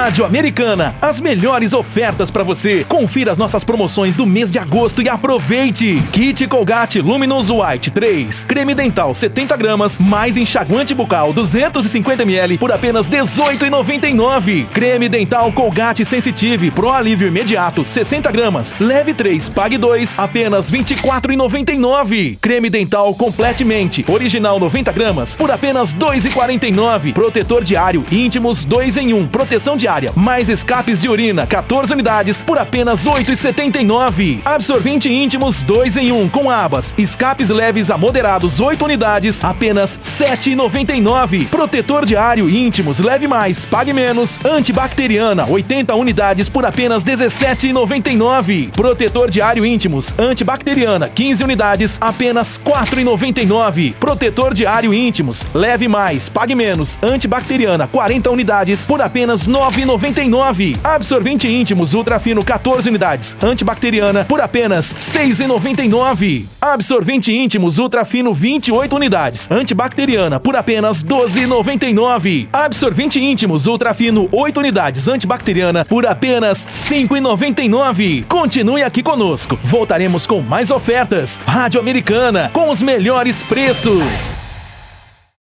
Rádio Americana, as melhores ofertas para você. Confira as nossas promoções do mês de agosto e aproveite. Kit Colgate Luminous White 3, creme dental 70 gramas, mais enxaguante bucal 250 ml por apenas 18,99. Creme dental Colgate Sensitive Pro Alívio Imediato 60 gramas, leve 3, pague 2, apenas 24,99. Creme dental Completemente original 90 gramas por apenas 2,49. Protetor diário íntimos 2 em 1, proteção diária, mais escapes de urina 14 unidades por apenas 8,79. Absorvente íntimos 2 em 1 com abas, escapes leves a moderados 8 unidades, apenas 7,99. Protetor diário íntimos leve mais, pague menos. Antibacteriana 80 unidades por apenas 17,99. Protetor diário íntimos antibacteriana 15 unidades, apenas 4,99. Protetor diário íntimos leve mais, pague menos. Antibacteriana 40 unidades por apenas 9,99. Absorvente íntimos ultra fino 14 unidades, antibacteriana por apenas 6,99. Absorvente íntimos ultra fino 28 unidades, antibacteriana por apenas 12,99. Absorvente íntimos ultra fino 8 unidades, antibacteriana por apenas 5,99. Continue aqui conosco. Voltaremos com mais ofertas. Rádio Americana com os melhores preços.